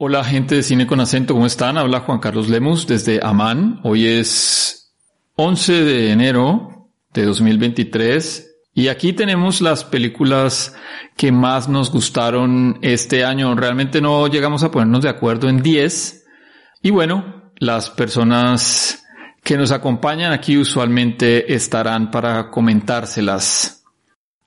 Hola gente de Cine con Acento, ¿cómo están? Habla Juan Carlos Lemus desde Amán. Hoy es 11 de enero de 2023 y aquí tenemos las películas que más nos gustaron este año. Realmente no llegamos a ponernos de acuerdo en 10 y bueno, las personas que nos acompañan aquí usualmente estarán para comentárselas.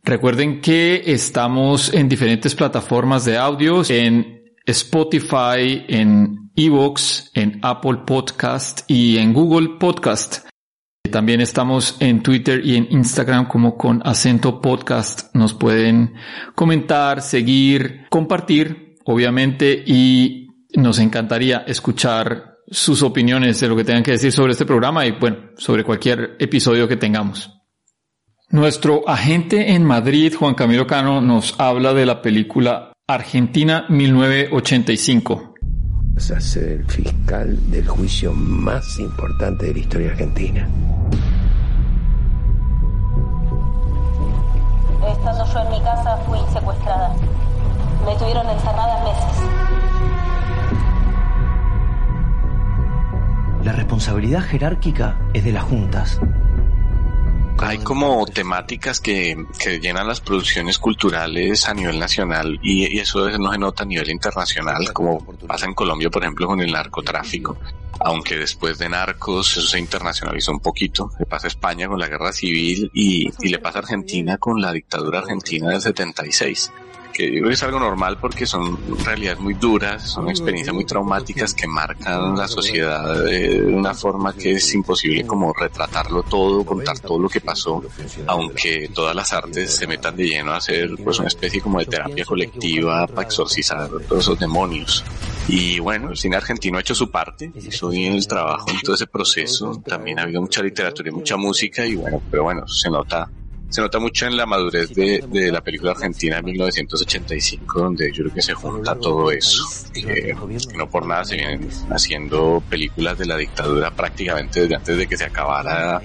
Recuerden que estamos en diferentes plataformas de audio, en Spotify, en Evox, en Apple Podcast y en Google Podcast. También estamos en Twitter y en Instagram como con acento podcast. Nos pueden comentar, seguir, compartir, obviamente, y nos encantaría escuchar sus opiniones de lo que tengan que decir sobre este programa y bueno, sobre cualquier episodio que tengamos. Nuestro agente en Madrid, Juan Camilo Cano, nos habla de la película Argentina 1985. Vas a ser el fiscal del juicio más importante de la historia argentina. Estando yo en mi casa fui secuestrada. Me tuvieron encerrada meses. La responsabilidad jerárquica es de las juntas hay como temáticas que, que, llenan las producciones culturales a nivel nacional y, eso no se nota a nivel internacional, como pasa en Colombia, por ejemplo, con el narcotráfico. Aunque después de Narcos eso se internacionalizó un poquito, le pasa a España con la guerra civil y, y le pasa a Argentina con la dictadura argentina del 76 que yo creo que es algo normal porque son realidades muy duras, son experiencias muy traumáticas que marcan la sociedad de una forma que es imposible como retratarlo todo, contar todo lo que pasó, aunque todas las artes se metan de lleno a hacer pues una especie como de terapia colectiva para exorcizar todos esos demonios. Y bueno, el cine argentino ha hecho su parte, hizo bien el trabajo en todo ese proceso, también ha habido mucha literatura y mucha música y bueno, pero bueno, se nota se nota mucho en la madurez de, de, la película argentina de 1985, donde yo creo que se junta todo eso. Que no por nada se vienen haciendo películas de la dictadura prácticamente desde antes de que se acabara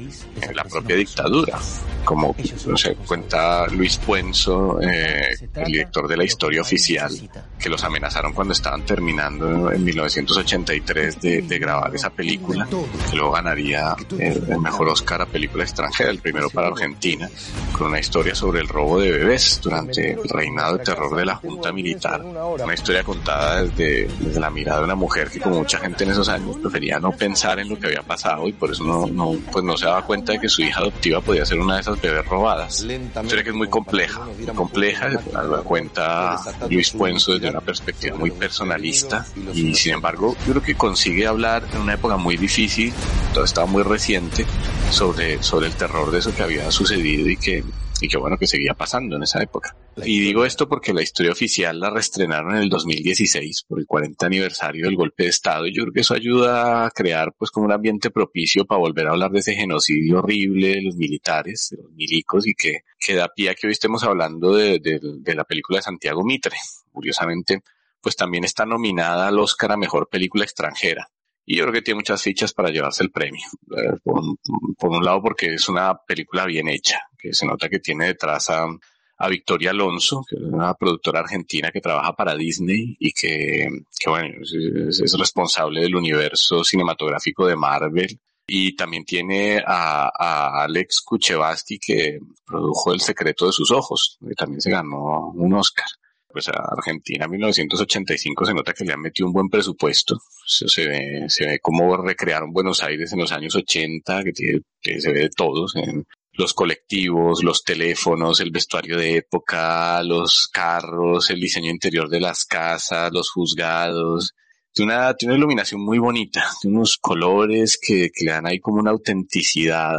la propia dictadura. Como no sé, cuenta Luis Puenzo, eh, el director de la historia oficial, que los amenazaron cuando estaban terminando en 1983 de, de grabar esa película, que luego ganaría el, el mejor Oscar a película extranjera, el primero para Argentina con una historia sobre el robo de bebés durante el reinado de terror de la Junta Militar. Una historia contada desde, desde la mirada de una mujer que como mucha gente en esos años prefería no pensar en lo que había pasado y por eso no, no, pues no se daba cuenta de que su hija adoptiva podía ser una de esas bebés robadas. Una historia que es muy compleja, muy compleja, la cuenta Luis Puenzo desde una perspectiva muy personalista y sin embargo yo creo que consigue hablar en una época muy difícil, todo estaba muy reciente, sobre, sobre el terror de eso que había sucedido y que, y que bueno, que seguía pasando en esa época. Y digo esto porque la historia oficial la restrenaron en el 2016 por el 40 aniversario del golpe de Estado y yo creo que eso ayuda a crear pues como un ambiente propicio para volver a hablar de ese genocidio horrible de los militares, de los milicos y que, que da pie a que hoy estemos hablando de, de, de la película de Santiago Mitre. Curiosamente, pues también está nominada al Oscar a Mejor Película Extranjera. Y yo creo que tiene muchas fichas para llevarse el premio. Eh, por, un lado porque es una película bien hecha, que se nota que tiene detrás a, a Victoria Alonso, que es una productora argentina que trabaja para Disney y que, que bueno, es, es, responsable del universo cinematográfico de Marvel. Y también tiene a, a Alex Kuchevasti, que produjo El secreto de sus ojos, que también se ganó un Oscar pues a Argentina 1985 se nota que le han metido un buen presupuesto. Se ve, se ve cómo recrearon Buenos Aires en los años 80, que, tiene, que se ve de todos, los colectivos, los teléfonos, el vestuario de época, los carros, el diseño interior de las casas, los juzgados. Tiene una, tiene una iluminación muy bonita, tiene unos colores que, le dan ahí como una autenticidad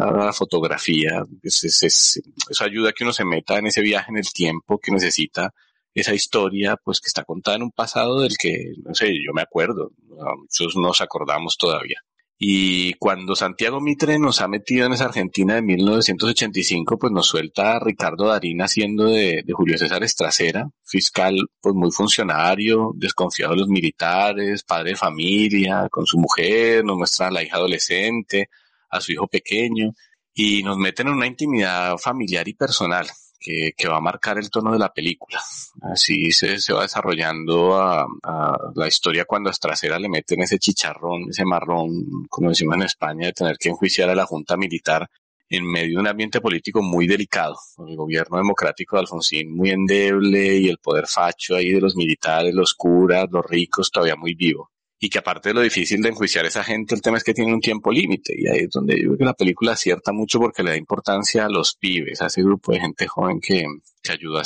a la fotografía. Es, es, es, eso ayuda a que uno se meta en ese viaje en el tiempo que necesita esa historia, pues que está contada en un pasado del que, no sé, yo me acuerdo, muchos nos acordamos todavía. Y cuando Santiago Mitre nos ha metido en esa Argentina de 1985, pues nos suelta Ricardo Darín haciendo de, Julio César Estracera, fiscal, pues muy funcionario, desconfiado de los militares, padre de familia, con su mujer, nos muestra a la hija adolescente, a su hijo pequeño, y nos meten en una intimidad familiar y personal que, que va a marcar el tono de la película. Así se, se va desarrollando a, a, la historia cuando a Estracera le meten ese chicharrón, ese marrón, como decimos en España, de tener que enjuiciar a la Junta Militar en medio de un ambiente político muy delicado, el gobierno democrático de Alfonsín muy endeble y el poder facho ahí de los militares, los curas, los ricos todavía muy vivo y que aparte de lo difícil de enjuiciar a esa gente, el tema es que tiene un tiempo límite y ahí es donde yo creo que la película acierta mucho porque le da importancia a los pibes, a ese grupo de gente joven que, que ayudó a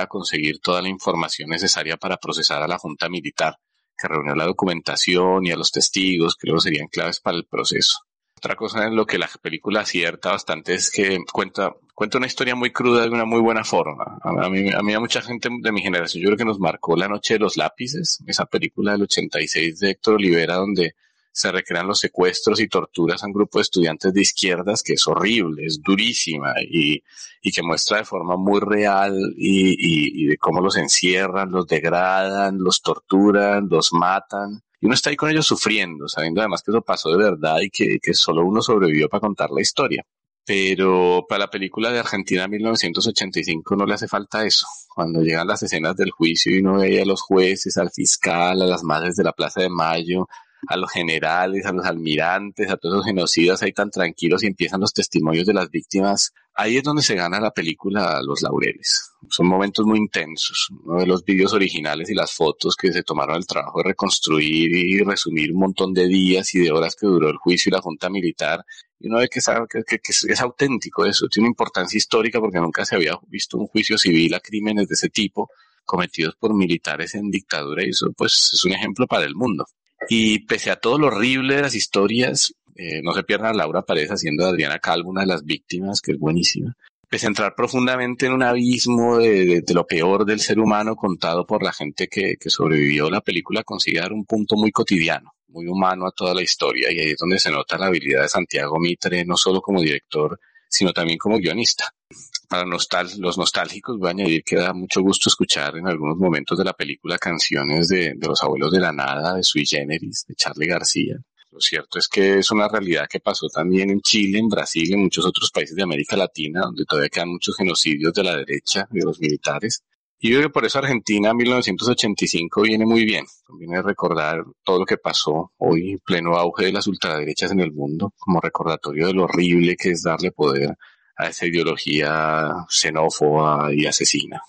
a conseguir toda la información necesaria para procesar a la Junta Militar, que reunió la documentación y a los testigos que luego serían claves para el proceso. Otra cosa en lo que la película acierta bastante es que cuenta, cuenta una historia muy cruda de una muy buena forma. A mí, a mí, a mucha gente de mi generación, yo creo que nos marcó La Noche de los Lápices, esa película del 86 de Héctor Olivera, donde se recrean los secuestros y torturas a un grupo de estudiantes de izquierdas que es horrible, es durísima y, y que muestra de forma muy real y, y, y de cómo los encierran, los degradan, los torturan, los matan y uno está ahí con ellos sufriendo, sabiendo además que eso pasó de verdad y que, solo uno sobrevivió para contar la historia. Pero para la película de Argentina 1985 no le hace falta eso. Cuando llegan las escenas del juicio y uno ve a los jueces, al fiscal, a las madres de la Plaza de Mayo, a los generales, a los almirantes, a todos los genocidas ahí tan tranquilos y empiezan los testimonios de las víctimas. Ahí es donde se gana la película Los Laureles. Son momentos muy intensos. Uno de los vídeos originales y las fotos que se tomaron el trabajo de reconstruir y resumir un montón de días y de horas que duró el juicio y la junta militar. Y uno ve que, sabe que, que, que es auténtico eso, tiene una importancia histórica porque nunca se había visto un juicio civil a crímenes de ese tipo cometidos por militares en dictadura y eso pues es un ejemplo para el mundo. Y pese a todo lo horrible de las historias, eh, no se pierda Laura Paredes haciendo de Adriana Calvo una de las víctimas, que es buenísima. A entrar profundamente en un abismo de, de, lo peor del ser humano contado por la gente que, que sobrevivió, la película consigue dar un punto muy cotidiano, muy humano a toda la historia. Y ahí es donde se nota la habilidad de Santiago Mitre, no solo como director, sino también como guionista para nostal los nostálgicos voy a añadir que da mucho gusto escuchar en algunos momentos de la película canciones de, los abuelos de la nada, de Sui Generis, de Charlie García. Lo cierto es que es una realidad que pasó también en Chile, en Brasil en muchos otros países de América Latina, donde todavía quedan muchos genocidios de la derecha, de los militares. Y yo creo que por eso Argentina 1985 viene muy bien. Conviene recordar todo lo que pasó hoy en pleno auge de las ultraderechas en el mundo, como recordatorio de lo horrible que es darle poder a esa ideología xenófoba y asesina.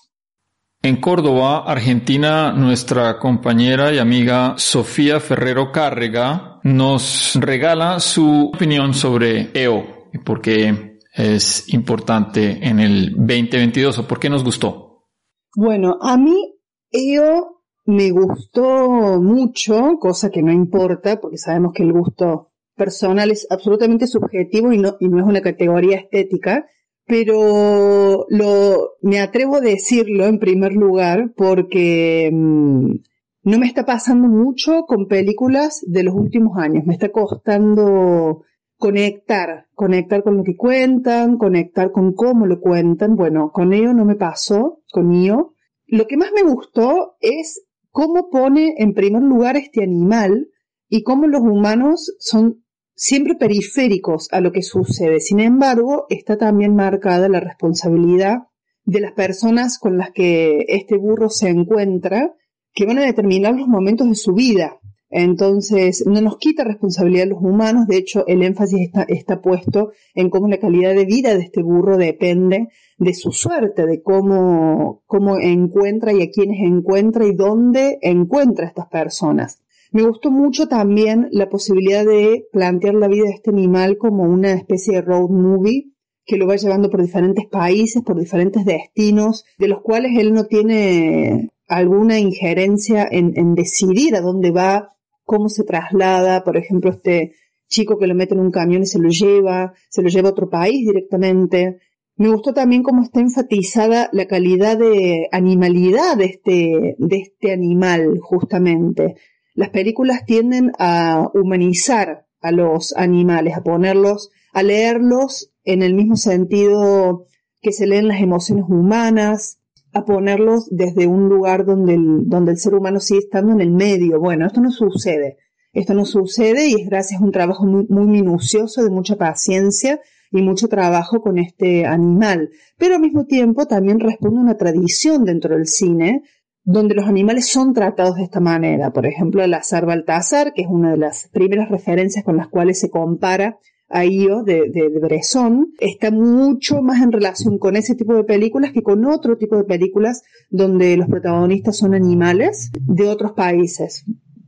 En Córdoba, Argentina, nuestra compañera y amiga Sofía Ferrero Cárrega nos regala su opinión sobre EO y por qué es importante en el 2022 o por qué nos gustó. Bueno, a mí EO me gustó mucho, cosa que no importa porque sabemos que el gusto personal es absolutamente subjetivo y no, y no es una categoría estética, pero lo, me atrevo a decirlo en primer lugar porque mmm, no me está pasando mucho con películas de los últimos años, me está costando conectar, conectar con lo que cuentan, conectar con cómo lo cuentan. Bueno, con ello no me pasó, con ello. Lo que más me gustó es cómo pone en primer lugar este animal y cómo los humanos son siempre periféricos a lo que sucede. Sin embargo, está también marcada la responsabilidad de las personas con las que este burro se encuentra, que van a determinar los momentos de su vida. Entonces, no nos quita responsabilidad a los humanos, de hecho, el énfasis está, puesto en cómo la calidad de vida de este burro depende de su suerte, de cómo, cómo encuentra y a quiénes encuentra y dónde encuentra a estas personas. Me gustó mucho también la posibilidad de plantear la vida de este animal como una especie de road movie que lo va llevando por diferentes países, por diferentes destinos, de los cuales él no tiene alguna injerencia en, decidir a dónde va, cómo se traslada, por ejemplo, este chico que lo mete en un camión y se lo lleva, se lo lleva a otro país directamente. Me gustó también cómo está enfatizada la calidad de animalidad de este, de este animal, justamente. Las películas tienden a humanizar a los animales, a ponerlos, a leerlos en el mismo sentido que se leen las emociones humanas, a ponerlos desde un lugar donde el, donde el ser humano sigue estando en el medio. Bueno, esto no sucede. Esto no sucede y es gracias a un trabajo muy, muy minucioso, de mucha paciencia y mucho trabajo con este animal. Pero al mismo tiempo también responde a una tradición dentro del cine donde los animales son tratados de esta manera. Por ejemplo, el azar Baltasar, que es una de las primeras referencias con las cuales se compara a Io de, de, Bresson, está mucho más en relación con ese tipo de películas que con otro tipo de películas donde los protagonistas son animales de otros países.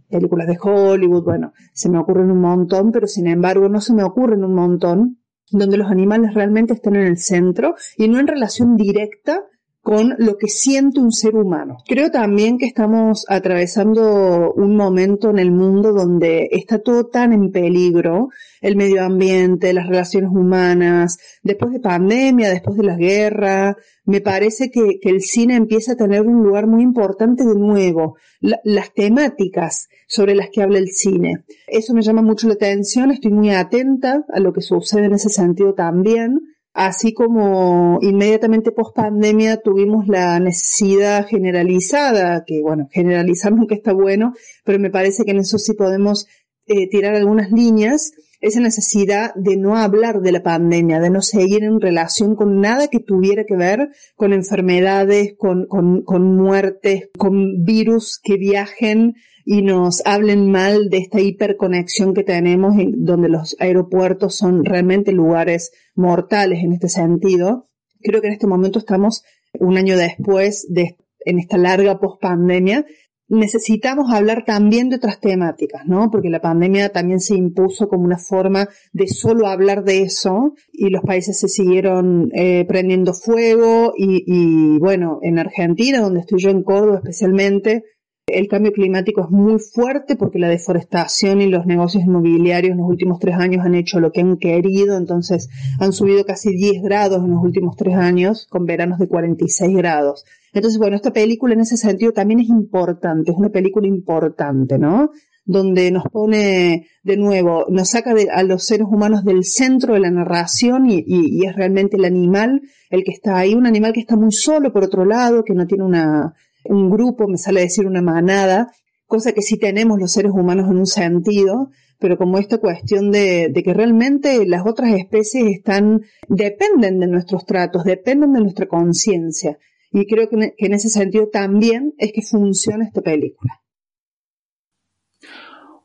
Películas de Hollywood, bueno, se me ocurren un montón, pero sin embargo no se me ocurren un montón donde los animales realmente están en el centro y no en relación directa con lo que siente un ser humano. Creo también que estamos atravesando un momento en el mundo donde está todo tan en peligro, el medio ambiente, las relaciones humanas, después de pandemia, después de la guerra, me parece que, el cine empieza a tener un lugar muy importante de nuevo, las temáticas sobre las que habla el cine. Eso me llama mucho la atención, estoy muy atenta a lo que sucede en ese sentido también Así como inmediatamente post pandemia tuvimos la necesidad generalizada, que bueno, generalizar nunca está bueno, pero me parece que en eso sí podemos eh, tirar algunas líneas, esa necesidad de no hablar de la pandemia, de no seguir en relación con nada que tuviera que ver con enfermedades, con, con, muertes, con virus que viajen y nos hablen mal de esta hiperconexión que tenemos, en donde los aeropuertos son realmente lugares mortales en este sentido. Creo que en este momento estamos un año después de en esta larga pospandemia necesitamos hablar también de otras temáticas, ¿no? Porque la pandemia también se impuso como una forma de solo hablar de eso y los países se siguieron eh, prendiendo fuego y, y, bueno, en Argentina, donde estoy yo en Córdoba especialmente, el cambio climático es muy fuerte porque la deforestación y los negocios inmobiliarios en los últimos tres años han hecho lo que han querido, entonces han subido casi 10 grados en los últimos tres años con veranos de 46 grados. Entonces, bueno, esta película en ese sentido también es importante, es una película importante, ¿no? Donde nos pone de nuevo, nos saca a los seres humanos del centro de la narración y, y es realmente el animal el que está ahí, un animal que está muy solo por otro lado, que no tiene una un grupo, me sale a decir una manada, cosa que sí tenemos los seres humanos en un sentido, pero como esta cuestión de, que realmente las otras especies están, dependen de nuestros tratos, dependen de nuestra conciencia. Y creo que, en ese sentido también es que funciona esta película.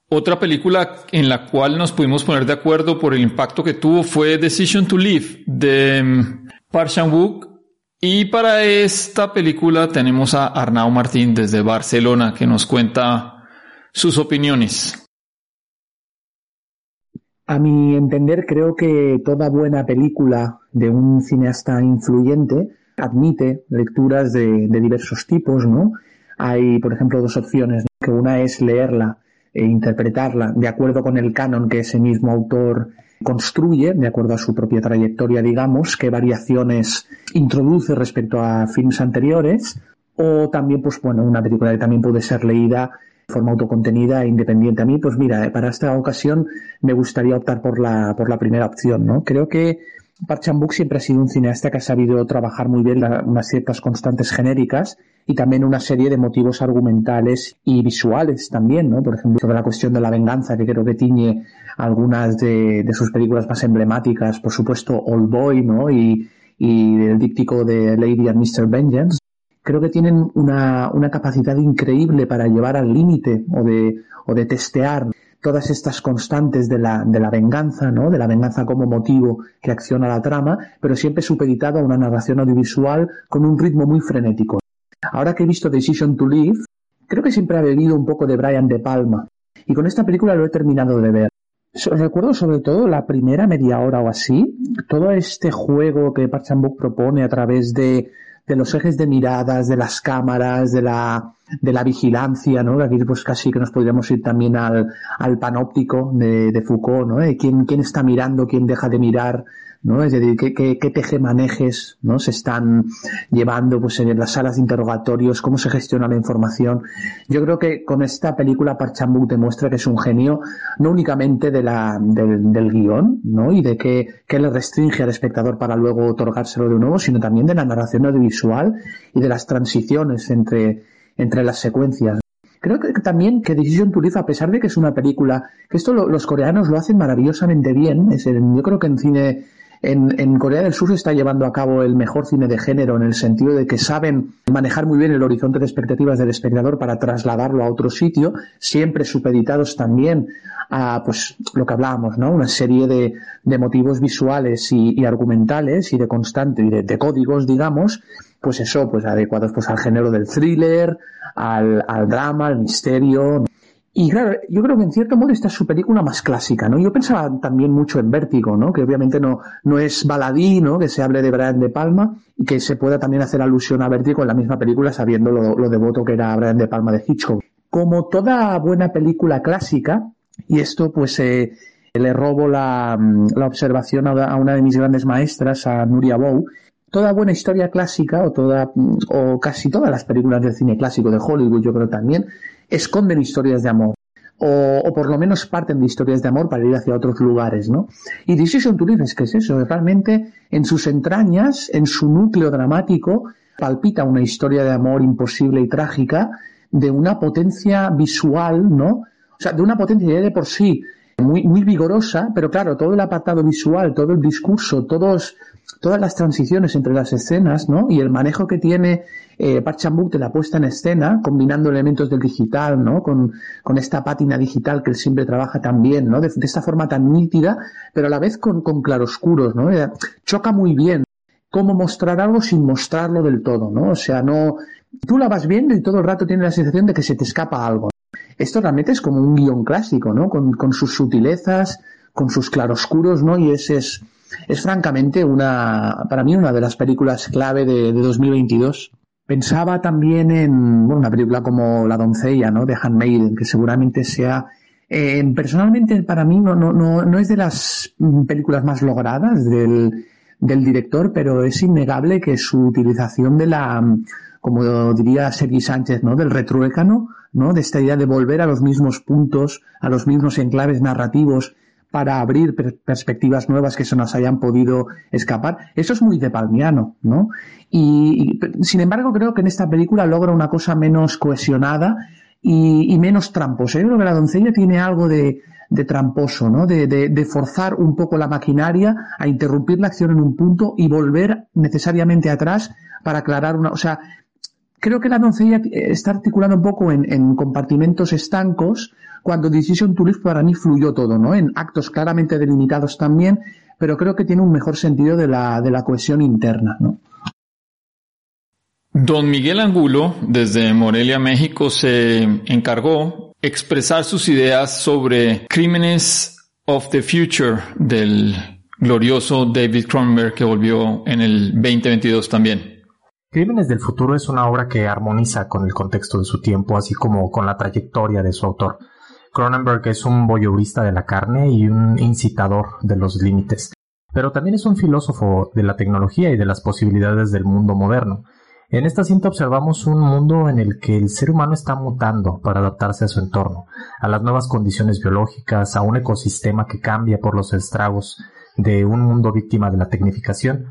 Otra película en la cual nos pudimos poner de acuerdo por el impacto que tuvo fue Decision to Live de mm, Park Chan-wook y para esta película tenemos a Arnau Martín desde Barcelona que nos cuenta sus opiniones. A mi entender, creo que toda buena película de un cineasta influyente admite lecturas de, diversos tipos, ¿no? Hay, por ejemplo, dos opciones, que una es leerla e interpretarla de acuerdo con el canon que ese mismo autor construye, de acuerdo a su propia trayectoria, digamos, qué variaciones introduce respecto a films anteriores, o también, pues bueno, una película que también puede ser leída de forma autocontenida e independiente. A mí, pues mira, para esta ocasión me gustaría optar por la, por la primera opción, ¿no? Creo que Park Chan-wook siempre ha sido un cineasta que ha sabido trabajar muy bien unas ciertas constantes genéricas y también una serie de motivos argumentales y visuales también, ¿no? Por ejemplo, sobre la cuestión de la venganza, que creo que tiñe algunas de, sus películas más emblemáticas, por supuesto Old Boy, ¿no? Y, el díptico de Lady and Mr. Vengeance. Creo que tienen una, una capacidad increíble para llevar al límite o de, o de testear todas estas constantes de la, de la venganza, ¿no? De la venganza como motivo que acciona la trama, pero siempre supeditado a una narración audiovisual con un ritmo muy frenético. Ahora que he visto Decision to Live, creo que siempre ha bebido un poco de Brian De Palma. Y con esta película lo he terminado de ver. Recuerdo sobre todo la primera media hora o así, todo este juego que Park Chan-wook propone a través de de los ejes de miradas, de las cámaras, de la, de la vigilancia, ¿no? Aquí pues casi que nos podríamos ir también al, al panóptico de, Foucault, ¿no? Eh, ¿Quién, quién está mirando, quién deja de mirar ¿no? Es decir, qué, qué, qué tejemanejes, ¿no? Se están llevando, pues, en las salas de interrogatorios, cómo se gestiona la información. Yo creo que con esta película Parchambuk demuestra que es un genio, no únicamente de la, del, del guion, ¿no? Y de qué, qué le restringe al espectador para luego otorgárselo de nuevo, sino también de la narración audiovisual y de las transiciones entre, entre las secuencias. Creo que también que Decision to a pesar de que es una película, que esto lo, los coreanos lo hacen maravillosamente bien, es el, yo creo que en cine, en, en, Corea del Sur se está llevando a cabo el mejor cine de género en el sentido de que saben manejar muy bien el horizonte de expectativas del espectador para trasladarlo a otro sitio, siempre supeditados también a pues lo que hablábamos, ¿no? Una serie de, motivos visuales y, y, argumentales y de constante y de, de, códigos, digamos, pues eso, pues adecuados pues al género del thriller, al, al drama, al misterio. Y claro, yo creo que en cierto modo esta es su película más clásica, ¿no? Yo pensaba también mucho en Vértigo, ¿no? Que obviamente no, no es baladí, ¿no? Que se hable de Brian De Palma y que se pueda también hacer alusión a Vértigo en la misma película sabiendo lo, lo devoto que era Brian De Palma de Hitchcock. Como toda buena película clásica, y esto pues eh, le robo la, la observación a una de mis grandes maestras, a Nuria Bou, toda buena historia clásica o toda o casi todas las películas del cine clásico de Hollywood yo creo también esconden historias de amor o, o por lo menos parten de historias de amor para ir hacia otros lugares ¿no? y Decision to es que es eso realmente en sus entrañas en su núcleo dramático palpita una historia de amor imposible y trágica de una potencia visual ¿no? o sea de una potencia de por sí muy, muy vigorosa, pero claro, todo el apartado visual, todo el discurso, todos, todas las transiciones entre las escenas, ¿no? Y el manejo que tiene eh, de la puesta en escena, combinando elementos del digital, ¿no? Con, con esta pátina digital que él siempre trabaja también, ¿no? De, de esta forma tan nítida, pero a la vez con, con claroscuros, ¿no? Eh, choca muy bien cómo mostrar algo sin mostrarlo del todo, ¿no? O sea, no, tú la vas viendo y todo el rato tienes la sensación de que se te escapa algo. Esto realmente es como un guion clásico, ¿no? Con, con sus sutilezas, con sus claroscuros, ¿no? Y ese es, es francamente una, para mí una de las películas clave de, de 2022. Pensaba también en bueno, una película como La doncella, ¿no? De Handmaiden, que seguramente sea eh, personalmente para mí no, no, no, no es de las películas más logradas del, del director, pero es innegable que su utilización de la, como diría Sergi Sánchez, ¿no? Del retruécano, ¿no? De esta idea de volver a los mismos puntos, a los mismos enclaves narrativos para abrir per perspectivas nuevas que se nos hayan podido escapar. Eso es muy de Palmiano, ¿no? Y, sin embargo, creo que en esta película logra una cosa menos cohesionada y, y menos tramposa. Yo creo que la doncella tiene algo de, de tramposo, ¿no? De, de, de, forzar un poco la maquinaria a interrumpir la acción en un punto y volver necesariamente atrás para aclarar una, o sea, creo que la doncella está articulada un poco en, en compartimentos estancos, cuando Decision to Live para mí fluyó todo, ¿no? En actos claramente delimitados también, pero creo que tiene un mejor sentido de la, de la cohesión interna, ¿no? Don Miguel Angulo, desde Morelia, México, se encargó expresar sus ideas sobre Crímenes of the Future del glorioso David Cronenberg que volvió en el 2022 también. Crímenes del Futuro es una obra que armoniza con el contexto de su tiempo, así como con la trayectoria de su autor. Cronenberg es un voyeurista de la carne y un incitador de los límites, pero también es un filósofo de la tecnología y de las posibilidades del mundo moderno. En esta cinta observamos un mundo en el que el ser humano está mutando para adaptarse a su entorno, a las nuevas condiciones biológicas, a un ecosistema que cambia por los estragos de un mundo víctima de la tecnificación,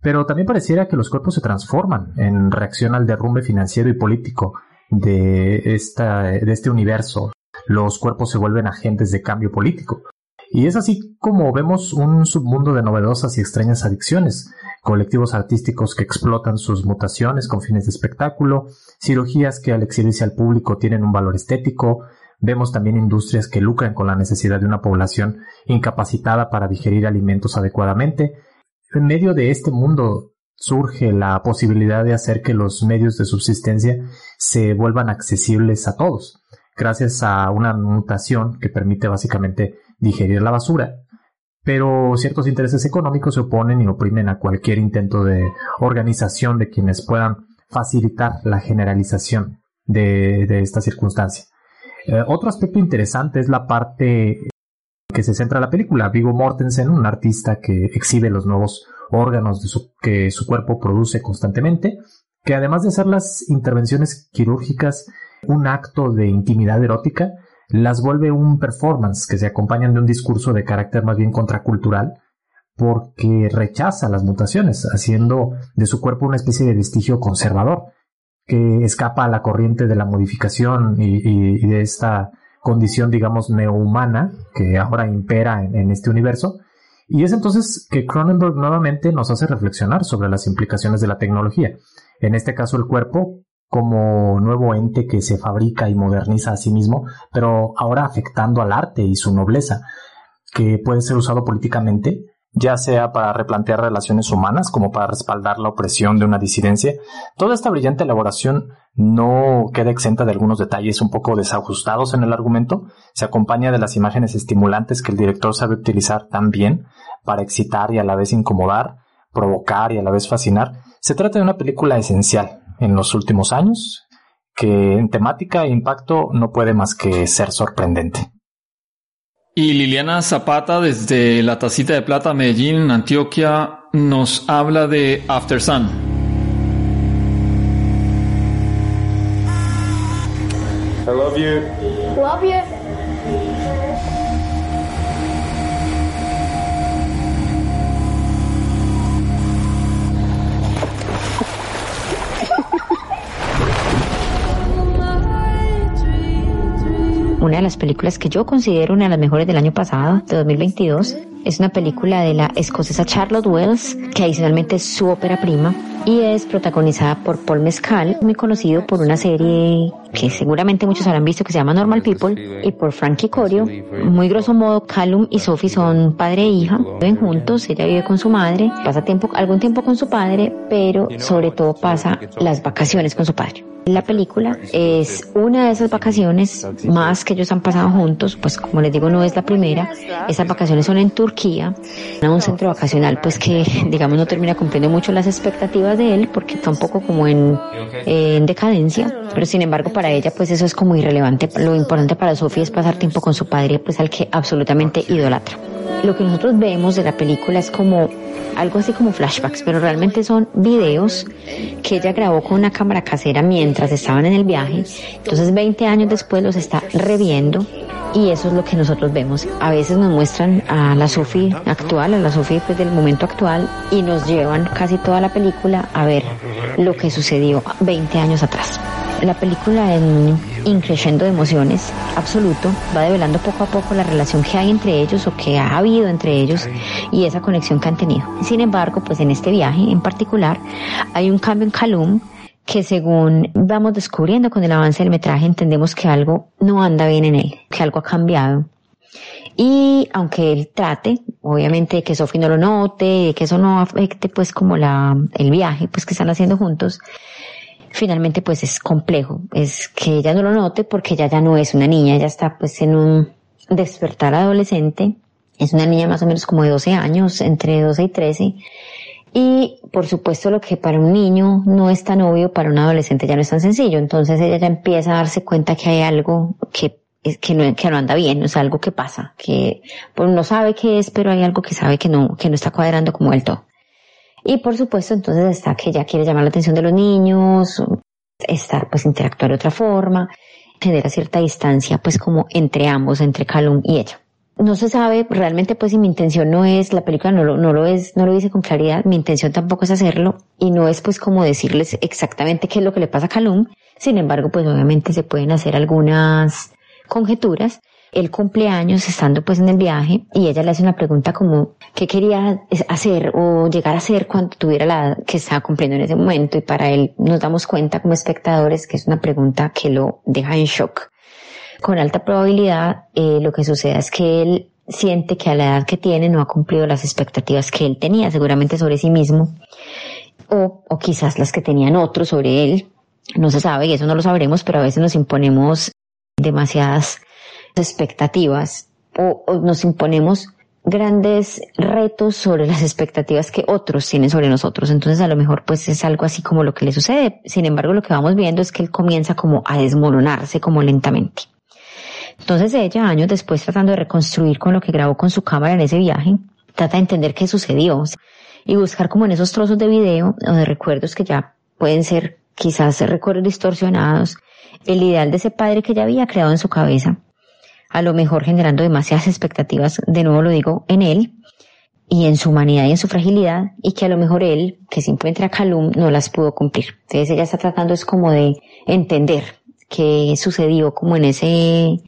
pero también pareciera que los cuerpos se transforman en reacción al derrumbe financiero y político de, esta, de este universo. Los cuerpos se vuelven agentes de cambio político. Y es así como vemos un submundo de novedosas y extrañas adicciones, colectivos artísticos que explotan sus mutaciones con fines de espectáculo, cirugías que al exhibirse al público tienen un valor estético, vemos también industrias que lucran con la necesidad de una población incapacitada para digerir alimentos adecuadamente. En medio de este mundo surge la posibilidad de hacer que los medios de subsistencia se vuelvan accesibles a todos, gracias a una mutación que permite básicamente digerir la basura. Pero ciertos intereses económicos se oponen y oprimen a cualquier intento de organización de quienes puedan facilitar la generalización de, esta circunstancia. Eh, otro aspecto interesante es la parte que se centra la película. Vigo Mortensen, un artista que exhibe los nuevos órganos que su cuerpo produce constantemente, que además de hacer las intervenciones quirúrgicas un acto de intimidad erótica, las vuelve un performance que se acompañan de un discurso de carácter más bien contracultural, porque rechaza las mutaciones, haciendo de su cuerpo una especie de vestigio conservador, que escapa a la corriente de la modificación y, de esta condición, digamos, neohumana que ahora impera en este universo, y es entonces que Cronenberg nuevamente nos hace reflexionar sobre las implicaciones de la tecnología. En este caso, el cuerpo como nuevo ente que se fabrica y moderniza a sí mismo, pero ahora afectando al arte y su nobleza, que puede ser usado políticamente, ya sea para replantear relaciones humanas como para respaldar la opresión de una disidencia. Toda esta brillante elaboración no queda exenta de algunos detalles un poco desajustados en el argumento, se acompaña de las imágenes estimulantes que el director sabe utilizar tan bien para excitar y a la vez incomodar, provocar y a la vez fascinar. Se trata de una película esencial en los últimos años que en temática e impacto no puede más que ser sorprendente. Y Liliana Zapata desde la Tacita de Plata, Medellín, Antioquia, nos habla de After Sun. I love you. Love you. Una de las películas que yo considero una de las mejores del año pasado, de 2022, es una película de la escocesa Charlotte Wells, que adicionalmente es su ópera prima, y es protagonizada por Paul Mescal, muy conocido por una serie que seguramente muchos habrán visto que se llama Normal People, y por Frankie Corio. Muy grosso modo, Callum y Sophie son padre e hija, viven juntos, ella vive con su madre, pasa tiempo, algún tiempo con su padre, pero sobre todo pasa las vacaciones con su padre. La película es una de esas vacaciones más que ellos han pasado juntos, pues como les digo no es la primera, esas vacaciones son en Turquía, en un centro vacacional pues que digamos no termina cumpliendo mucho las expectativas de él porque está un poco como en decadencia, pero sin embargo para ella pues eso es como irrelevante, lo importante para Sofía es pasar tiempo con su padre pues al que absolutamente idolatra. Lo que nosotros vemos de la película es como algo así como flashbacks, pero realmente son videos que ella grabó con una cámara casera mientras estaban en el viaje. Entonces 20 años después los está reviendo y eso es lo que nosotros vemos. A veces nos muestran a la Sophie actual, a la Sophie pues, del momento actual y nos llevan casi toda la película a ver lo que sucedió 20 años atrás. La película en increciendo de emociones absoluto va develando poco a poco la relación que hay entre ellos o que ha habido entre ellos y esa conexión que han tenido. Sin embargo, pues en este viaje en particular hay un cambio en Calum que según vamos descubriendo con el avance del metraje entendemos que algo no anda bien en él, que algo ha cambiado. Y aunque él trate, obviamente, que Sophie no lo note, que eso no afecte pues como la, el viaje pues que están haciendo juntos, finalmente pues es complejo, es que ella no lo note porque ella ya no es una niña, ella está pues en un despertar adolescente, es una niña más o menos como de 12 años, entre 12 y 13, y por supuesto lo que para un niño no es tan obvio, para un adolescente ya no es tan sencillo, entonces ella ya empieza a darse cuenta que hay algo que que no, que no anda bien, o sea, algo que pasa, que pues no sabe qué es, pero hay algo que sabe que no, que no está cuadrando como el todo. Y por supuesto, entonces está que ella quiere llamar la atención de los niños, estar, pues interactuar de otra forma, tener cierta distancia, pues como entre ambos, entre Calum y ella. No se sabe realmente, pues, si mi intención no es, la película no lo, no lo es, no lo dice con claridad, mi intención tampoco es hacerlo, y no es, pues, como decirles exactamente qué es lo que le pasa a Calum. Sin embargo, pues, obviamente se pueden hacer algunas conjeturas el cumpleaños estando pues en el viaje y ella le hace una pregunta como qué quería hacer o llegar a hacer cuando tuviera la edad que estaba cumpliendo en ese momento y para él nos damos cuenta como espectadores que es una pregunta que lo deja en shock. Con alta probabilidad eh, lo que sucede es que él siente que a la edad que tiene no ha cumplido las expectativas que él tenía seguramente sobre sí mismo o, o quizás las que tenían otros sobre él. No se sabe y eso no lo sabremos, pero a veces nos imponemos demasiadas expectativas o, nos imponemos grandes retos sobre las expectativas que otros tienen sobre nosotros. Entonces a lo mejor pues es algo así como lo que le sucede. Sin embargo, lo que vamos viendo es que él comienza como a desmoronarse como lentamente. Entonces ella, años después, tratando de reconstruir con lo que grabó con su cámara en ese viaje, trata de entender qué sucedió y buscar como en esos trozos de video o de recuerdos que ya pueden ser quizás recuerdos distorsionados, el ideal de ese padre que ella había creado en su cabeza, a lo mejor generando demasiadas expectativas, de nuevo lo digo, en él, y en su humanidad y en su fragilidad, y que a lo mejor él, que se encuentra a Calum, no las pudo cumplir. Entonces ella está tratando es como de entender qué sucedió como en ese,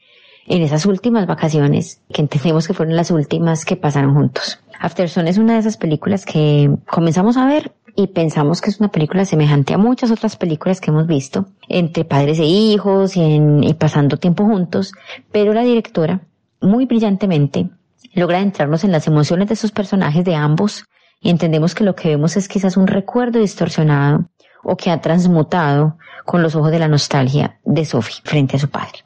en esas últimas vacaciones, que entendemos que fueron las últimas que pasaron juntos. Afterson es una de esas películas que comenzamos a ver y pensamos que es una película semejante a muchas otras películas que hemos visto, entre padres e hijos y, y pasando tiempo juntos, pero la directora, muy brillantemente, logra entrarnos en las emociones de esos personajes de ambos y entendemos que lo que vemos es quizás un recuerdo distorsionado o que ha transmutado con los ojos de la nostalgia de Sophie frente a su padre.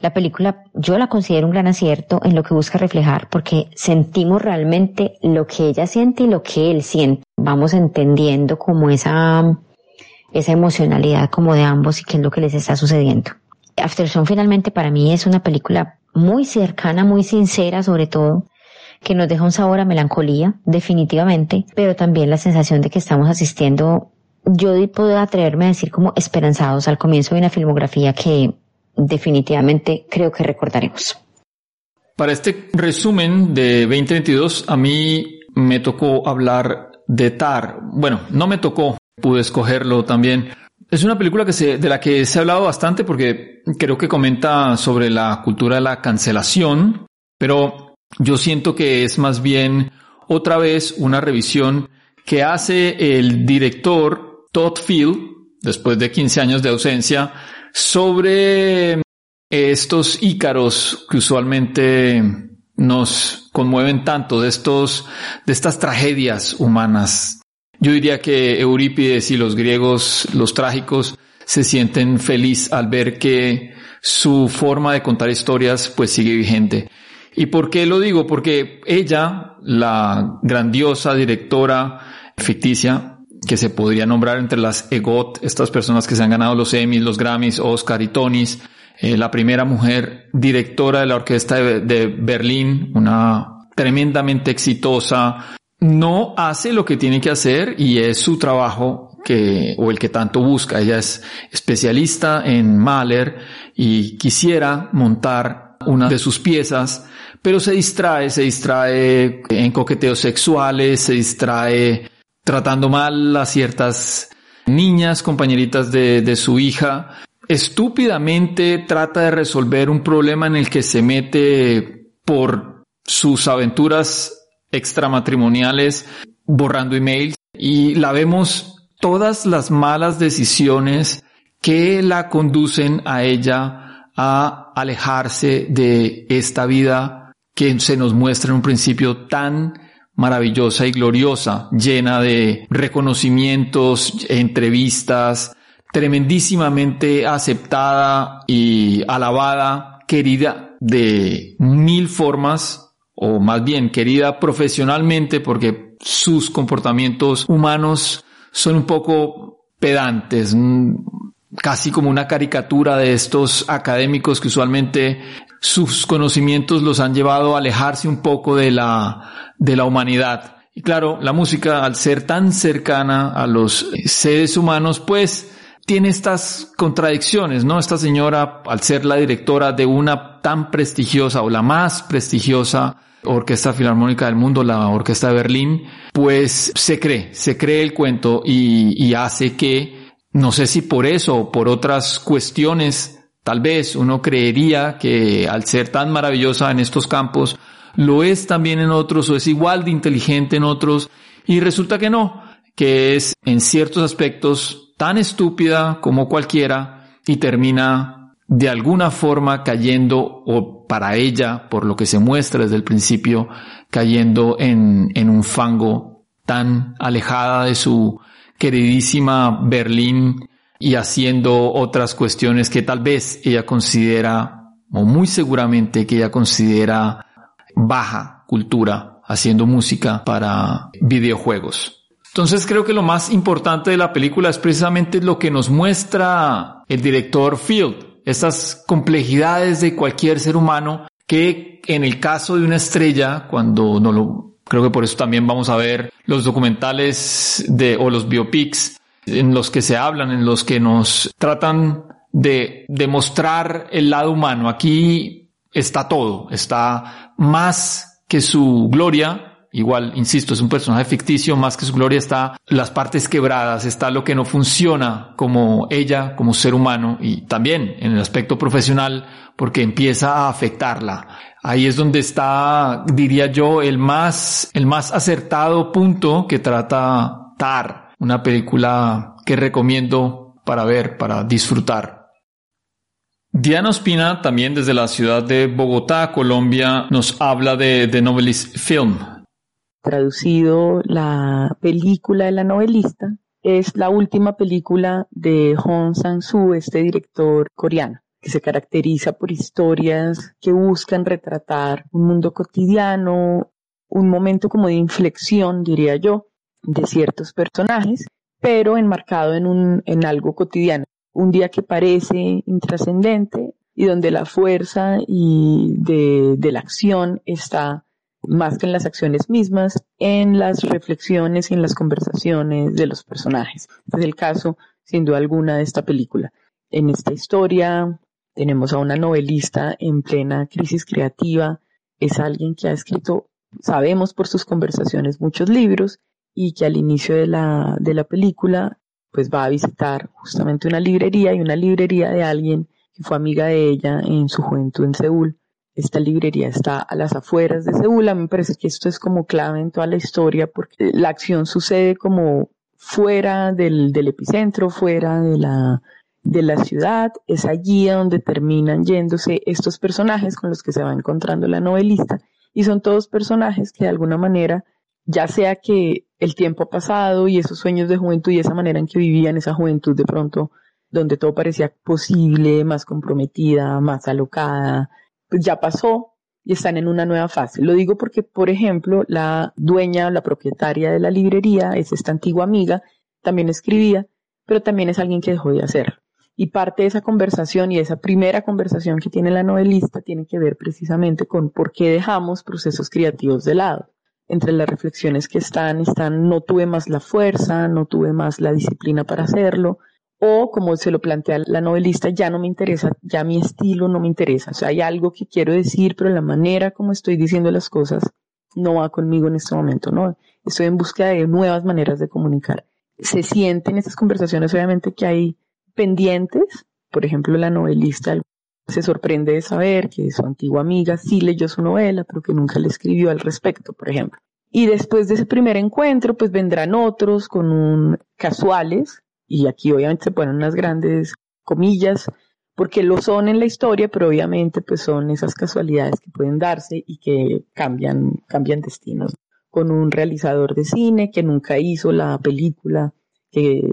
La película yo la considero un gran acierto en lo que busca reflejar porque sentimos realmente lo que ella siente y lo que él siente. Vamos entendiendo como esa, esa emocionalidad como de ambos y qué es lo que les está sucediendo. Afterson finalmente para mí es una película muy cercana, muy sincera sobre todo, que nos deja un sabor a melancolía, definitivamente, pero también la sensación de que estamos asistiendo, yo puedo atreverme a decir como esperanzados al comienzo de una filmografía que definitivamente creo que recordaremos. Para este resumen de 2022, a mí me tocó hablar de Tar. Bueno, no me tocó, pude escogerlo también. Es una película que de la que se ha hablado bastante porque creo que comenta sobre la cultura de la cancelación, pero yo siento que es más bien otra vez una revisión que hace el director Todd Field, después de 15 años de ausencia, sobre estos ícaros que usualmente nos conmueven tanto, de estos, de estas tragedias humanas. Yo diría que Eurípides y los griegos, los trágicos, se sienten feliz al ver que su forma de contar historias pues sigue vigente. ¿Y por qué lo digo? Porque ella, la grandiosa directora ficticia, que se podría nombrar entre las EGOT, estas personas que se han ganado los Emmys, los Grammys, Oscar y Tonys, eh, la primera mujer directora de la Orquesta de, Berlín, una tremendamente exitosa, no hace lo que tiene que hacer y es su trabajo que, o el que tanto busca. Ella es especialista en Mahler y quisiera montar una de sus piezas, pero se distrae, se distrae en coqueteos sexuales, se distrae tratando mal a ciertas niñas, compañeritas de, de su hija. Estúpidamente trata de resolver un problema en el que se mete por sus aventuras extramatrimoniales borrando emails y la vemos todas las malas decisiones que la conducen a ella a alejarse de esta vida que se nos muestra en un principio tan maravillosa y gloriosa, llena de reconocimientos, entrevistas, tremendísimamente aceptada y alabada, querida de mil formas, o más bien querida profesionalmente porque sus comportamientos humanos son un poco pedantes, casi como una caricatura de estos académicos que usualmente sus conocimientos los han llevado a alejarse un poco de la, de la humanidad. Y claro, la música, al ser tan cercana a los seres humanos, pues tiene estas contradicciones, ¿no? Esta señora, al ser la directora de una tan prestigiosa o la más prestigiosa orquesta filarmónica del mundo, la Orquesta de Berlín, pues se cree, se cree el cuento y, y hace que, no sé si por eso o por otras cuestiones Tal vez uno creería que al ser tan maravillosa en estos campos, lo es también en otros o es igual de inteligente en otros y resulta que no, que es en ciertos aspectos tan estúpida como cualquiera y termina de alguna forma cayendo o para ella, por lo que se muestra desde el principio, cayendo en, en un fango tan alejada de su queridísima Berlín y haciendo otras cuestiones que tal vez ella considera, o muy seguramente que ella considera baja cultura, haciendo música para videojuegos. Entonces creo que lo más importante de la película es precisamente lo que nos muestra el director Field. estas complejidades de cualquier ser humano que en el caso de una estrella, cuando no lo, creo que por eso también vamos a ver los documentales de, o los biopics en los que se hablan, en los que nos tratan de demostrar el lado humano. Aquí está todo, está más que su gloria, Igual, insisto, es un personaje ficticio, más que su gloria está las partes quebradas, está lo que no funciona como ella, como ser humano y también en el aspecto profesional porque empieza a afectarla. Ahí es donde está, diría yo, el más, el más acertado punto que trata Tar, una película que recomiendo para ver, para disfrutar. Diana Ospina, también desde la ciudad de Bogotá, Colombia, nos habla de The Novelist Film, traducido la película de la novelista, es la última película de Hong Sang-soo, este director coreano, que se caracteriza por historias que buscan retratar un mundo cotidiano, un momento como de inflexión, diría yo, de ciertos personajes, pero enmarcado en, un, en algo cotidiano. Un día que parece intrascendente y donde la fuerza y de, de la acción está más que en las acciones mismas, en las reflexiones y en las conversaciones de los personajes. Este es el caso, sin duda alguna, de esta película. En esta historia tenemos a una novelista en plena crisis creativa. Es alguien que ha escrito, sabemos por sus conversaciones, muchos libros y que al inicio de la, de la película pues va a visitar justamente una librería y una librería de alguien que fue amiga de ella en su juventud en Seúl esta librería está a las afueras de Seúl. A mí me parece que esto es como clave en toda la historia porque la acción sucede como fuera del, epicentro, fuera de la, de la ciudad. Es allí donde terminan yéndose estos personajes con los que se va encontrando la novelista. Y son todos personajes que de alguna manera, ya sea que el tiempo ha pasado y esos sueños de juventud y esa manera en que vivían esa juventud de pronto, donde todo parecía posible, más comprometida, más alocada, pues ya pasó y están en una nueva fase. Lo digo porque, por ejemplo, la dueña, la propietaria de la librería, es esta antigua amiga, también escribía, pero también es alguien que dejó de hacerlo. Y parte de esa conversación y esa primera conversación que tiene la novelista tiene que ver precisamente con por qué dejamos procesos creativos de lado. Entre las reflexiones que están, están no tuve más la fuerza, no tuve más la disciplina para hacerlo, o como se lo plantea la novelista, ya no me interesa, ya mi estilo no me interesa. O sea, hay algo que quiero decir, pero la manera como estoy diciendo las cosas no va conmigo en este momento, ¿no? Estoy en búsqueda de nuevas maneras de comunicar. Se siente en estas conversaciones, obviamente, que hay pendientes. Por ejemplo, la novelista se sorprende de saber que su antigua amiga sí leyó su novela, pero que nunca le escribió al respecto, por ejemplo. Y después de ese primer encuentro, pues vendrán otros con un casuales, y aquí obviamente se ponen unas grandes comillas, porque lo son en la historia, pero obviamente pues son esas casualidades que pueden darse y que cambian, cambian destinos. Con un realizador de cine que nunca hizo la película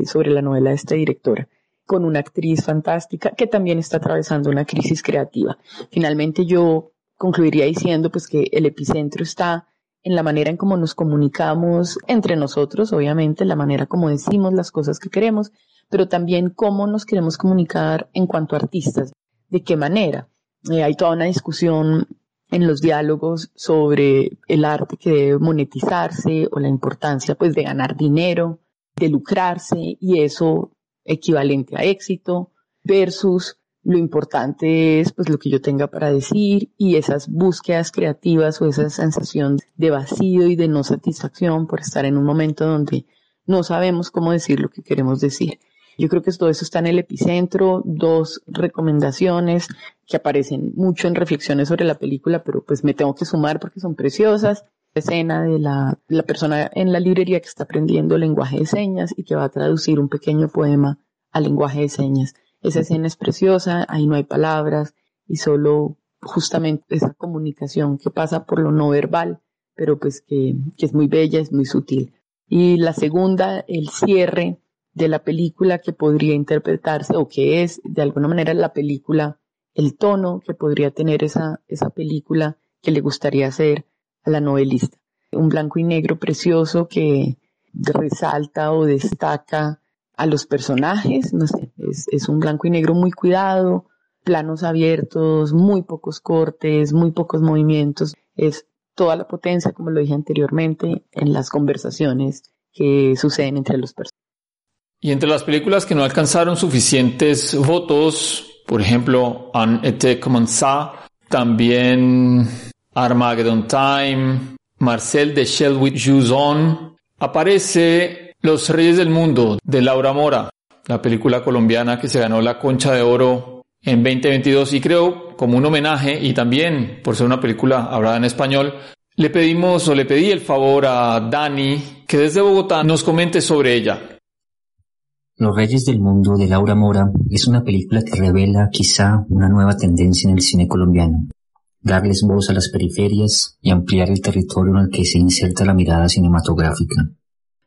sobre la novela de esta directora, con una actriz fantástica que también está atravesando una crisis creativa. Finalmente yo concluiría diciendo pues que el epicentro está en la manera en cómo nos comunicamos entre nosotros, obviamente, la manera como decimos las cosas que queremos, pero también cómo nos queremos comunicar en cuanto a artistas, de qué manera. Eh, hay toda una discusión en los diálogos sobre el arte que debe monetizarse o la importancia pues de ganar dinero, de lucrarse y eso equivalente a éxito versus lo importante es pues lo que yo tenga para decir y esas búsquedas creativas o esa sensación de vacío y de no satisfacción por estar en un momento donde no sabemos cómo decir lo que queremos decir. Yo creo que todo eso está en el epicentro, dos recomendaciones que aparecen mucho en reflexiones sobre la película, pero pues me tengo que sumar porque son preciosas. Escena de la, la persona en la librería que está aprendiendo lenguaje de señas y que va a traducir un pequeño poema al lenguaje de señas esa escena es preciosa, ahí no hay palabras y solo justamente esa comunicación que pasa por lo no verbal, pero pues que, es muy bella, es muy sutil. Y la segunda, el cierre de la película que podría interpretarse o que es de alguna manera la película, el tono que podría tener esa, esa película que le gustaría hacer a la novelista. Un blanco y negro precioso que resalta o destaca a los personajes, no sé, es, un blanco y negro muy cuidado, planos abiertos, muy pocos cortes, muy pocos movimientos. Es toda la potencia, como lo dije anteriormente, en las conversaciones que suceden entre los personajes. Y entre las películas que no alcanzaron suficientes votos, por ejemplo, Un été comme ça, también Armageddon Time, Marcel de Shelwick Juzon, aparece Los Reyes del Mundo de Laura Mora, la película colombiana que se ganó la Concha de Oro en 2022 y creo como un homenaje y también por ser una película hablada en español, le pedimos o le pedí el favor a Dani que desde Bogotá nos comente sobre ella. Los Reyes del Mundo de Laura Mora es una película que revela quizá una nueva tendencia en el cine colombiano, darles voz a las periferias y ampliar el territorio en el que se inserta la mirada cinematográfica.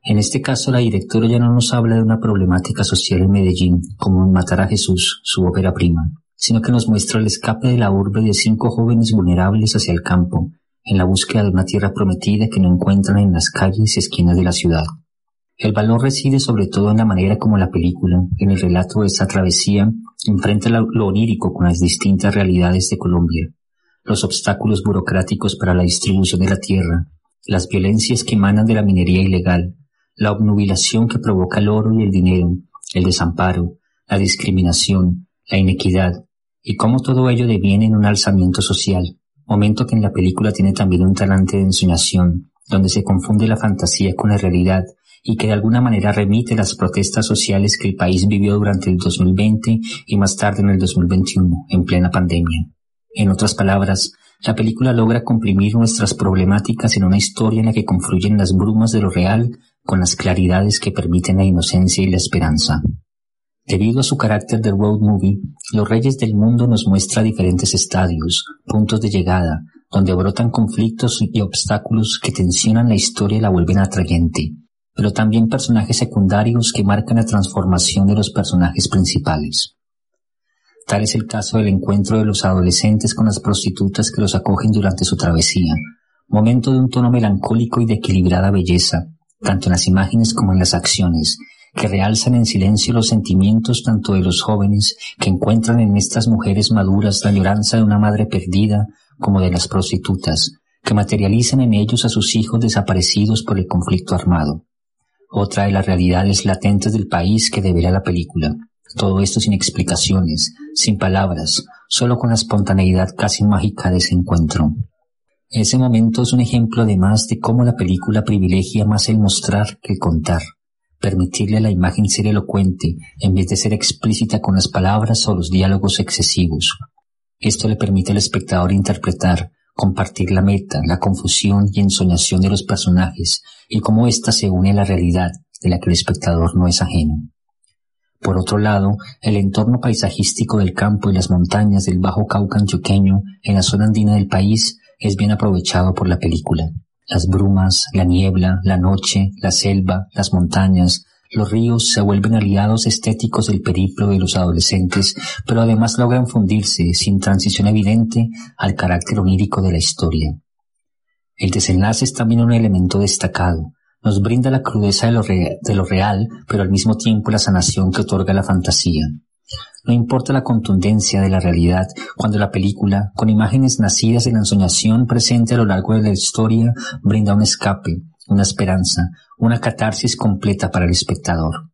En este caso, la directora ya no nos habla de una problemática social en Medellín, como en Matar a Jesús, su ópera prima, sino que nos muestra el escape de la urbe de cinco jóvenes vulnerables hacia el campo, en la búsqueda de una tierra prometida que no encuentran en las calles y esquinas de la ciudad. El valor reside sobre todo en la manera como la película, en el relato de esta travesía, enfrenta lo onírico con las distintas realidades de Colombia, los obstáculos burocráticos para la distribución de la tierra, las violencias que emanan de la minería ilegal, la obnubilación que provoca el oro y el dinero, el desamparo, la discriminación, la inequidad, y cómo todo ello deviene en un alzamiento social, momento que en la película tiene también un talante de ensoñación, donde se confunde la fantasía con la realidad y que de alguna manera remite las protestas sociales que el país vivió durante el 2020 y más tarde en el 2021, en plena pandemia. En otras palabras, la película logra comprimir nuestras problemáticas en una historia en la que confluyen las brumas de lo real con las claridades que permiten la inocencia y la esperanza. Debido a su carácter de road movie, Los Reyes del Mundo nos muestra diferentes estadios, puntos de llegada, donde brotan conflictos y obstáculos que tensionan la historia y la vuelven atrayente, pero también personajes secundarios que marcan la transformación de los personajes principales. Tal es el caso del encuentro de los adolescentes con las prostitutas que los acogen durante su travesía, momento de un tono melancólico y de equilibrada belleza, tanto en las imágenes como en las acciones, que realzan en silencio los sentimientos tanto de los jóvenes que encuentran en estas mujeres maduras la añoranza de una madre perdida como de las prostitutas, que materializan en ellos a sus hijos desaparecidos por el conflicto armado. Otra de las realidades latentes del país que deberá la película. Todo esto sin explicaciones, sin palabras, solo con la espontaneidad casi mágica de ese encuentro. Ese momento es un ejemplo además de cómo la película privilegia más el mostrar que contar, permitirle a la imagen ser elocuente en vez de ser explícita con las palabras o los diálogos excesivos. Esto le permite al espectador interpretar, compartir la meta, la confusión y ensoñación de los personajes y cómo ésta se une a la realidad de la que el espectador no es ajeno. Por otro lado, el entorno paisajístico del campo y las montañas del Bajo Cauca antioqueño en la zona andina del país es bien aprovechado por la película. Las brumas, la niebla, la noche, la selva, las montañas, los ríos se vuelven aliados estéticos del periplo de los adolescentes, pero además logran fundirse, sin transición evidente, al carácter onírico de la historia. El desenlace es también un elemento destacado. Nos brinda la crudeza de lo, de lo real, pero al mismo tiempo la sanación que otorga la fantasía. No importa la contundencia de la realidad cuando la película, con imágenes nacidas de la ensoñación presente a lo largo de la historia, brinda un escape, una esperanza, una catarsis completa para el espectador.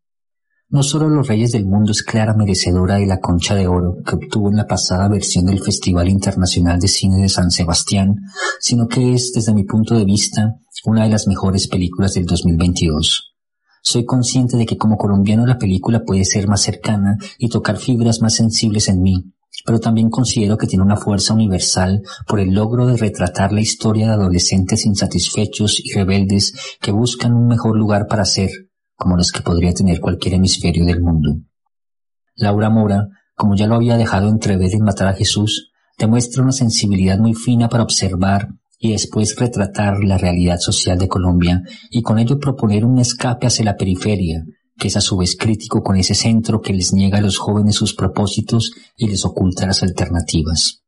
No solo Los Reyes del Mundo es clara merecedora de la Concha de Oro que obtuvo en la pasada versión del Festival Internacional de Cine de San Sebastián, sino que es, desde mi punto de vista, una de las mejores películas del 2022. Soy consciente de que como colombiano la película puede ser más cercana y tocar fibras más sensibles en mí, pero también considero que tiene una fuerza universal por el logro de retratar la historia de adolescentes insatisfechos y rebeldes que buscan un mejor lugar para ser, como los que podría tener cualquier hemisferio del mundo. Laura Mora, como ya lo había dejado entrever en Matar a Jesús, demuestra una sensibilidad muy fina para observar y después retratar la realidad social de Colombia y con ello proponer un escape hacia la periferia, que es a su vez crítico con ese centro que les niega a los jóvenes sus propósitos y les oculta las alternativas.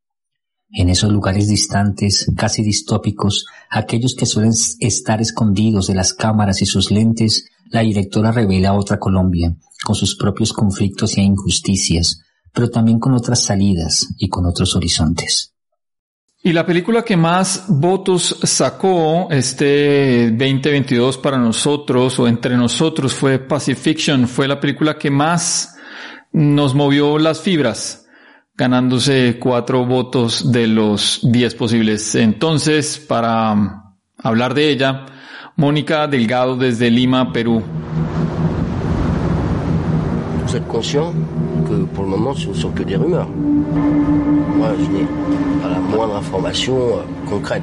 En esos lugares distantes, casi distópicos, aquellos que suelen estar escondidos de las cámaras y sus lentes, la directora revela otra Colombia, con sus propios conflictos e injusticias, pero también con otras salidas y con otros horizontes. Y la película que más votos sacó este 2022 para nosotros o entre nosotros fue Pacifiction, fue la película que más nos movió las fibras, ganándose cuatro votos de los diez posibles. Entonces, para hablar de ella, Mónica Delgado desde Lima, Perú. Vous êtes conscient que pour le moment ce ne sont que des rumeurs. Moi je n'ai pas la moindre information euh, concrète.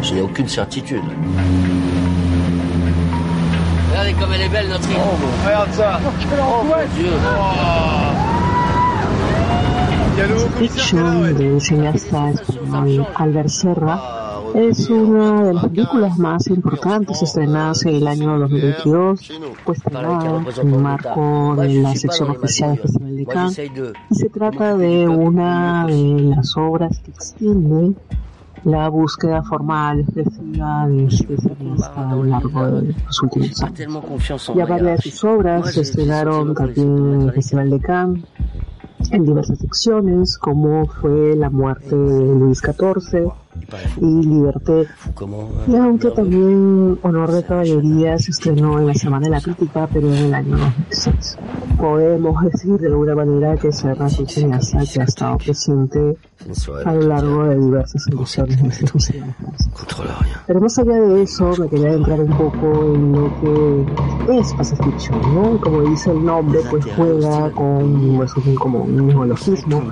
Je n'ai aucune certitude. Regardez comme elle est belle notre île. Oh, regarde ça. Oh mon Dieu. Cineasta español Albert Serra es una de las películas más importantes estrenadas en el año 2022, pues estrenada en el marco de la sección oficial del Festival de Cannes, y se trata de una de las obras que extiende la búsqueda formal expresiva de este cineasta a lo largo de los últimos años. Ya varias de sus obras se estrenaron también en el Festival de Cannes, en diversas secciones, como fue La muerte de Luis XIV, y Liberté. Y aunque también Honor de Caballería se estrenó en la Semana de la Crítica, pero en el año 2006. Podemos decir de alguna manera que Serra cineasta que ha estado presente a lo largo de diversas ediciones de este Pero más allá de eso, me quería entrar un poco en lo que es Pacifiction, ¿no? Como dice el nombre, pues juega con, es como un neologismo,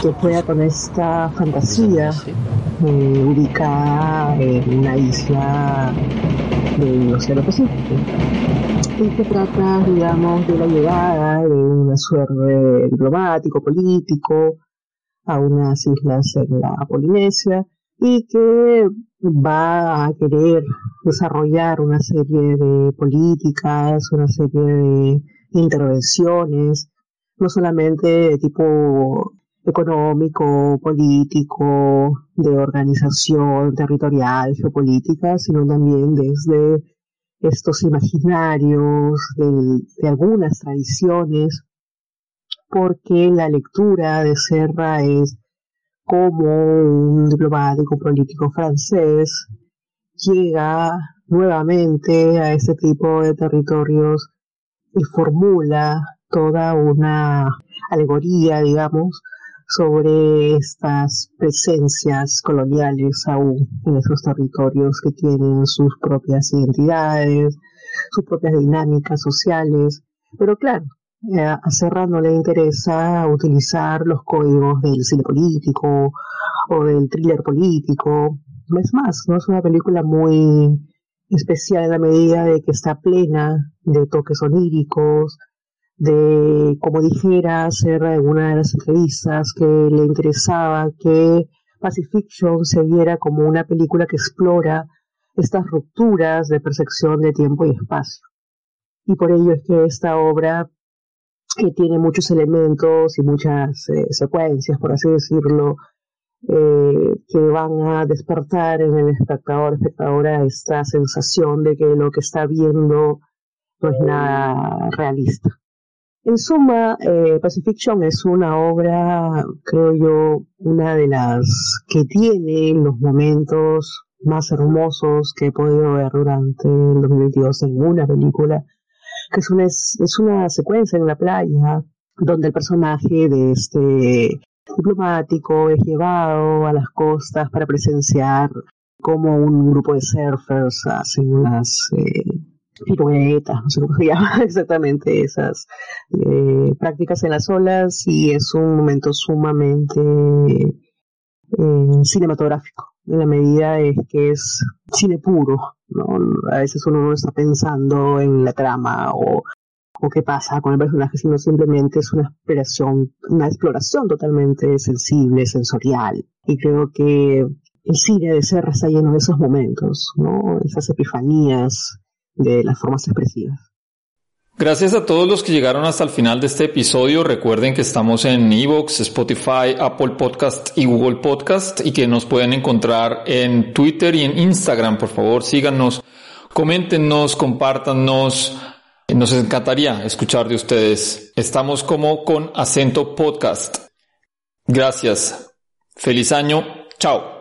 que juega con esta fantasía eh, ubicada en una isla del Océano Pacífico. Y que trata, digamos, de la llegada de una suerte diplomático, político, a unas islas en la Polinesia y que va a querer desarrollar una serie de políticas, una serie de intervenciones, no solamente de tipo económico, político, de organización territorial, geopolítica, sino también desde estos imaginarios de, algunas tradiciones, porque la lectura de Serra es como un diplomático político francés llega nuevamente a ese tipo de territorios y formula toda una alegoría, digamos, sobre estas presencias coloniales aún en esos territorios que tienen sus propias identidades, sus propias dinámicas sociales. Pero claro, eh, a Serra no le interesa utilizar los códigos del cine político o del thriller político. Es más, no es una película muy especial en la medida de que está plena de toques oníricos, de, como dijera Serra en una de las entrevistas, que le interesaba que Pacifiction se viera como una película que explora estas rupturas de percepción de tiempo y espacio. Y por ello es que esta obra, que tiene muchos elementos y muchas eh, secuencias, por así decirlo, eh, que van a despertar en el espectador, espectadora, esta sensación de que lo que está viendo no es nada realista. En suma, eh, Pacifiction es una obra, creo yo, una de las que tiene los momentos más hermosos que he podido ver durante el 2022 en una película, que es una, es una secuencia en la playa donde el personaje de este diplomático es llevado a las costas para presenciar cómo un grupo de surfers hacen unas eh, piruetas, no sé cómo se llama exactamente esas eh, prácticas en las olas y es un momento sumamente eh, cinematográfico en la medida es que es cine puro, ¿no? A veces uno no está pensando en la trama o, o qué pasa con el personaje, sino simplemente es una exploración, una exploración totalmente sensible, sensorial. Y creo que el cine de ser está lleno de esos momentos, ¿no? Esas epifanías, de las formas expresivas. Gracias a todos los que llegaron hasta el final de este episodio. Recuerden que estamos en Evox, Spotify, Apple Podcast y Google Podcast y que nos pueden encontrar en Twitter y en Instagram. Por favor, síganos, coméntenos, compártanos. Nos encantaría escuchar de ustedes. Estamos como con acento podcast. Gracias. Feliz año. Chao.